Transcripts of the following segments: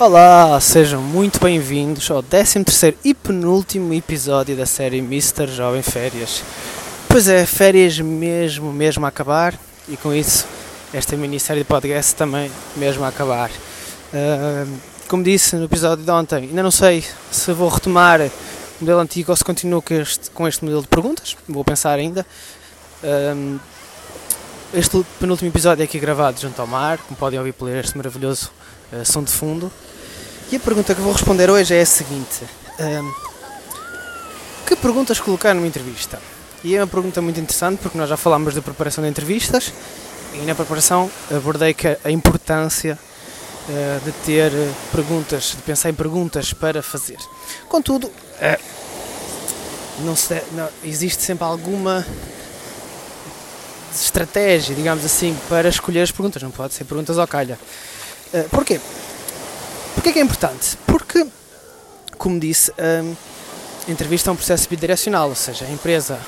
Olá, sejam muito bem-vindos ao 13º e penúltimo episódio da série Mr. Jovem Férias. Pois é, férias mesmo, mesmo a acabar e com isso esta minissérie de podcast também mesmo a acabar. Uh, como disse no episódio de ontem, ainda não sei se vou retomar o modelo antigo ou se continuo com este, com este modelo de perguntas, vou pensar ainda. Uh, este penúltimo episódio é aqui gravado junto ao mar, como podem ouvir por este maravilhoso uh, som de fundo. E a pergunta que vou responder hoje é a seguinte: um, Que perguntas colocar numa entrevista? E é uma pergunta muito interessante porque nós já falámos da preparação de entrevistas e na preparação abordei a importância uh, de ter perguntas, de pensar em perguntas para fazer. Contudo, uh, não, se, não existe sempre alguma estratégia, digamos assim, para escolher as perguntas. Não pode ser perguntas ao calha. Uh, porquê? Porquê que é importante? Porque, como disse, a entrevista é um processo bidirecional, ou seja, a empresa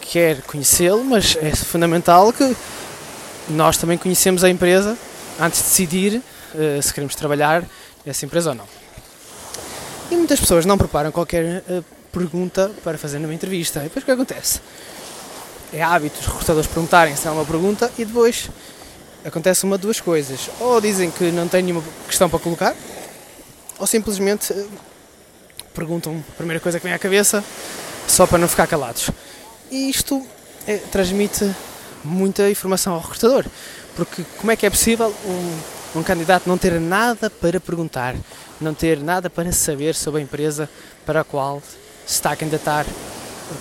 quer conhecê-lo, mas é fundamental que nós também conhecemos a empresa antes de decidir uh, se queremos trabalhar nessa empresa ou não. E muitas pessoas não preparam qualquer uh, pergunta para fazer numa entrevista. E depois o que acontece? É hábito os recrutadores perguntarem se há uma pergunta e depois acontece uma de duas coisas. Ou dizem que não têm nenhuma questão para colocar, ou simplesmente eh, perguntam a primeira coisa que vem à cabeça só para não ficar calados. E isto é, transmite muita informação ao recrutador, porque como é que é possível um, um candidato não ter nada para perguntar, não ter nada para saber sobre a empresa para a qual se está a candidatar,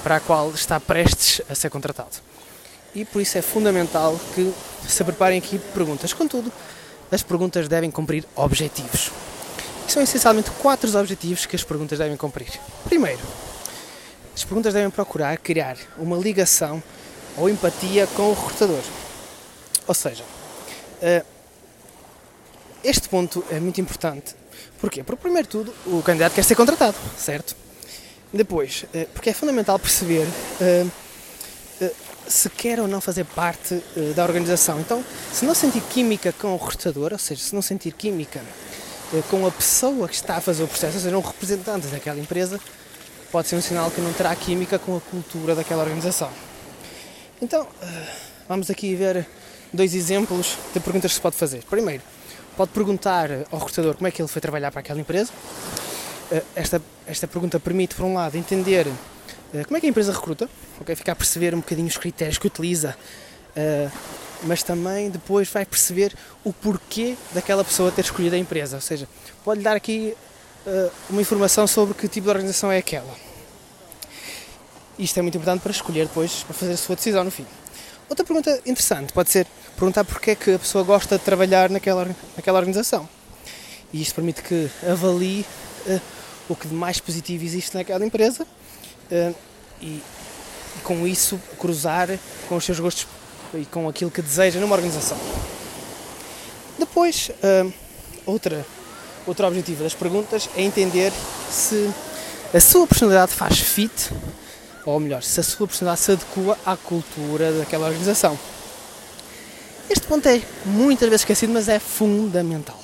para a qual está prestes a ser contratado? E por isso é fundamental que se preparem aqui perguntas. Contudo, as perguntas devem cumprir objetivos são essencialmente quatro objetivos que as perguntas devem cumprir. Primeiro, as perguntas devem procurar criar uma ligação ou empatia com o recrutador. Ou seja, eh, este ponto é muito importante. Porquê? Porque, primeiro tudo, o candidato quer ser contratado, certo? Depois, eh, porque é fundamental perceber eh, se quer ou não fazer parte da organização. Então, se não sentir química com o recrutador, ou seja, se não sentir química eh, com a pessoa que está a fazer o processo, ou seja, um representante daquela empresa, pode ser um sinal que não terá química com a cultura daquela organização. Então, eh, vamos aqui ver dois exemplos de perguntas que se pode fazer. Primeiro, pode perguntar ao recrutador como é que ele foi trabalhar para aquela empresa. Esta, esta pergunta permite, por um lado, entender como é que a empresa recruta, okay? ficar a perceber um bocadinho os critérios que utiliza, mas também depois vai perceber o porquê daquela pessoa ter escolhido a empresa. Ou seja, pode dar aqui uh, uma informação sobre que tipo de organização é aquela. Isto é muito importante para escolher depois, para fazer a sua decisão no fim. Outra pergunta interessante pode ser perguntar porquê é que a pessoa gosta de trabalhar naquela, naquela organização. E isto permite que avalie uh, o que de mais positivo existe naquela empresa uh, e, e com isso cruzar com os seus gostos e com aquilo que deseja numa organização. Depois, uh, outra, outro objetivo das perguntas é entender se a sua personalidade faz fit, ou melhor, se a sua personalidade se adequa à cultura daquela organização. Este ponto é muitas vezes esquecido, mas é fundamental.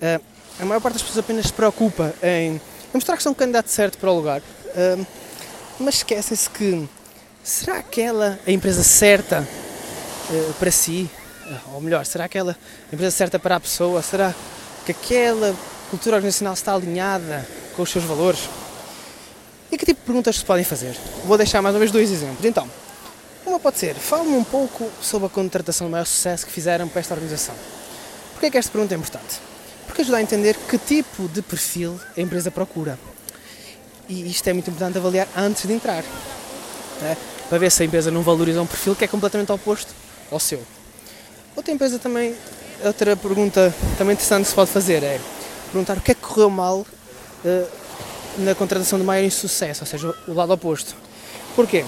Uh, a maior parte das pessoas apenas se preocupa em mostrar que são o candidato certo para o lugar, uh, mas esquecem-se que será aquela a empresa certa uh, para si? Uh, ou melhor, será aquela a empresa certa para a pessoa? Será que aquela cultura organizacional está alinhada com os seus valores? E que tipo de perguntas se podem fazer? Vou deixar mais uma vez dois exemplos. Então, uma pode ser, fale-me um pouco sobre a contratação de maior sucesso que fizeram para esta organização. Porquê é que esta pergunta é importante? Porque ajuda a entender que tipo de perfil a empresa procura. E isto é muito importante avaliar antes de entrar. Né? Para ver se a empresa não valoriza um perfil que é completamente oposto ao seu. Outra empresa também, outra pergunta também interessante que se pode fazer é perguntar o que é que correu mal uh, na contratação de maior insucesso, ou seja, o lado oposto. Porquê?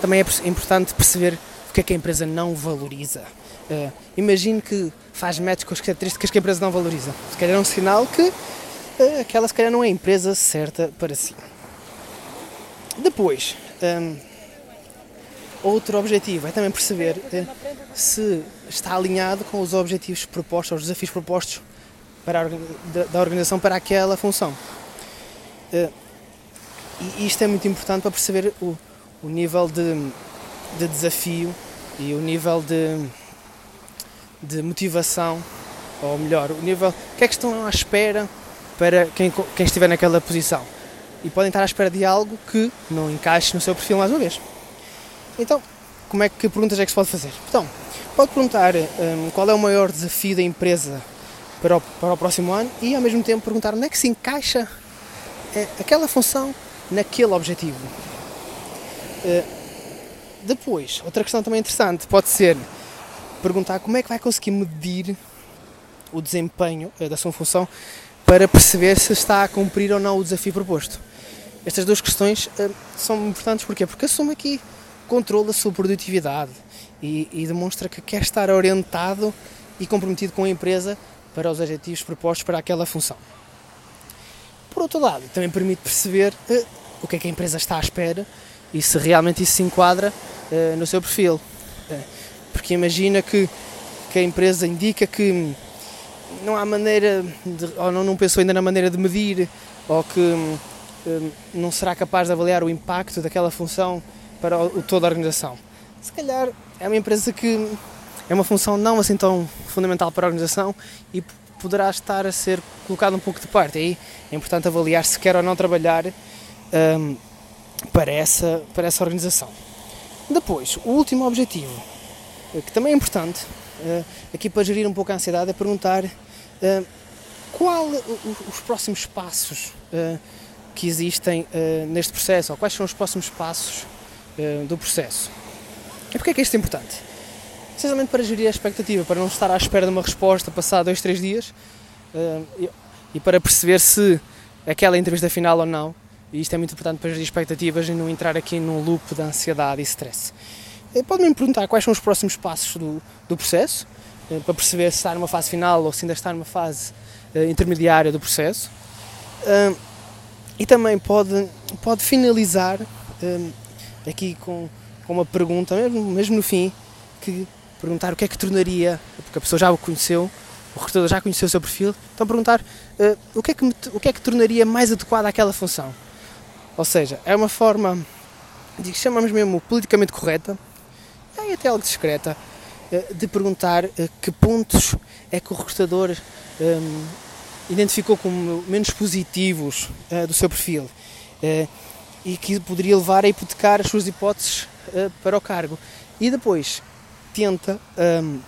Também é importante perceber o que é que a empresa não valoriza. Uh, imagine que faz match com as características que a empresa não valoriza. Se calhar é um sinal que uh, aquela se calhar não é a empresa certa para si. Depois, um, Outro objetivo é também perceber eh, se está alinhado com os objetivos propostos, os desafios propostos para da, da, organização para aquela função. Uh, e isto é muito importante para perceber o, o nível de, de desafio e o nível de, de motivação, ou melhor, o nível o que é que estão à espera para quem, quem estiver naquela posição. E podem estar à espera de algo que não encaixe no seu perfil mais uma vez. Então, como é que perguntas é que se pode fazer? Então, pode perguntar um, qual é o maior desafio da empresa para o, para o próximo ano e ao mesmo tempo perguntar onde é que se encaixa é, aquela função naquele objetivo. Uh, depois, outra questão também interessante pode ser perguntar como é que vai conseguir medir o desempenho uh, da sua função para perceber se está a cumprir ou não o desafio proposto. Estas duas questões uh, são importantes porquê? porque assume aqui controle da sua produtividade e, e, demonstra que quer estar orientado e comprometido com a empresa para os objetivos propostos para aquela função. Por outro lado, também permite perceber uh, o que é que a empresa está à espera e se realmente isso se enquadra uh, no seu perfil. Porque imagina que, que a empresa indica que não há maneira, de, ou não, não pensou ainda na maneira de medir, ou que não será capaz de avaliar o impacto daquela função para o, toda a organização. Se calhar é uma empresa que é uma função não assim tão fundamental para a organização e poderá estar a ser colocado um pouco de parte. Aí é importante avaliar se quer ou não trabalhar um, para, essa, para essa organização. Depois, o último objetivo, eh, que também é importante, uh, aqui para gerir um pouco a ansiedade, é perguntar uh, qual os próximos passos uh, que existem neste processo, ou quais são os próximos passos uh, do processo. E porquê é que isto é importante? Precisamente para gerir a expectativa, para não estar à espera de uma resposta passar dois, três dias uh, e, e, para perceber se aquela é entrevista final ou não. E isto é muito importante para gerir expectativas e não entrar aqui num loop de ansiedade e stress. Pode-me perguntar quais são os próximos passos do, do processo, uh, para perceber se está numa fase final ou se ainda está numa fase intermediária do processo. E também pode, pode finalizar aqui com, com uma pergunta, mesmo, mesmo no fim, que perguntar o que é que tornaria, porque a pessoa já o conheceu, o recrutador já conheceu o seu perfil, então perguntar uh, o, que é que, o que é que tornaria mais adequada àquela função. Ou seja, é uma forma, de, chamamos mesmo politicamente correta, e até algo discreta, uh, de perguntar uh, que pontos é que o recrutador um, identificou como menos positivos do seu perfil e que poderia levar a hipotecar as suas hipóteses uh, para o cargo. E depois tenta, um,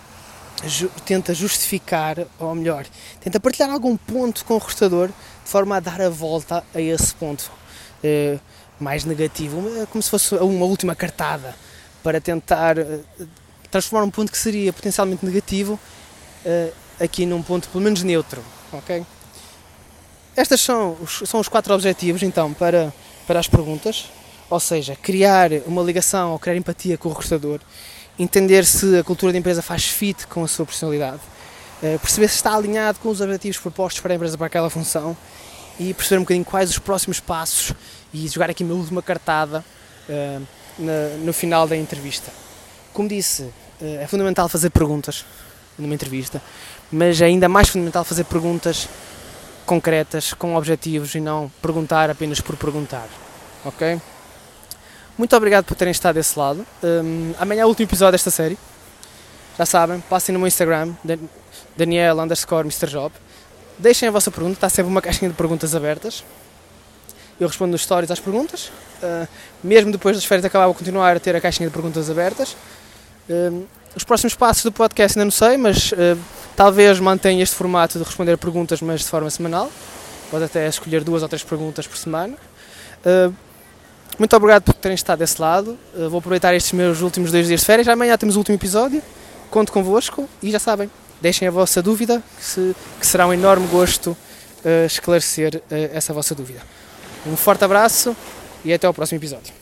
ju tenta justificar, ou melhor, tenta partilhar algum ponto com o recrutador de forma a dar a volta a esse ponto uh, mais negativo, como se fosse uma última cartada para tentar uh, transformar um ponto que seria potencialmente negativo aqui num ponto pelo menos neutro, ok? Estes são os, são os quatro objetivos então para para as perguntas, ou seja, criar uma ligação ou criar empatia com o recrutador, entender se a cultura da empresa faz fit com a sua personalidade, eh, perceber se está alinhado com os objetivos propostos para a empresa para aquela função e perceber um bocadinho quais os próximos passos e jogar aqui uma última cartada uh, na, no final da entrevista. Como disse, uh, é fundamental fazer perguntas numa entrevista, mas é ainda mais fundamental fazer perguntas concretas, com objetivos e não perguntar apenas por perguntar. Ok? Muito obrigado por terem estado desse lado. Um, amanhã é o último episódio desta série. Já sabem, passem no meu Instagram, Daniel underscore Mr. Job. Deixem a vossa pergunta, está sempre uma caixinha de perguntas abertas. Eu respondo nos stories às perguntas. Uh, mesmo depois das férias acabar, vou continuar a ter a caixinha de perguntas abertas. Uh, os próximos passos do podcast ainda não sei, mas uh, Talvez mantenha este formato de responder perguntas, mas de forma semanal. Pode até escolher duas ou três perguntas por semana. Uh, muito obrigado por terem estado desse lado. Uh, vou aproveitar estes meus últimos dois dias de férias. Amanhã temos o último episódio. Conto convosco e já sabem, deixem a vossa dúvida, que, se, que será um enorme gosto esclarecer essa vossa dúvida. Um forte abraço e até ao próximo episódio.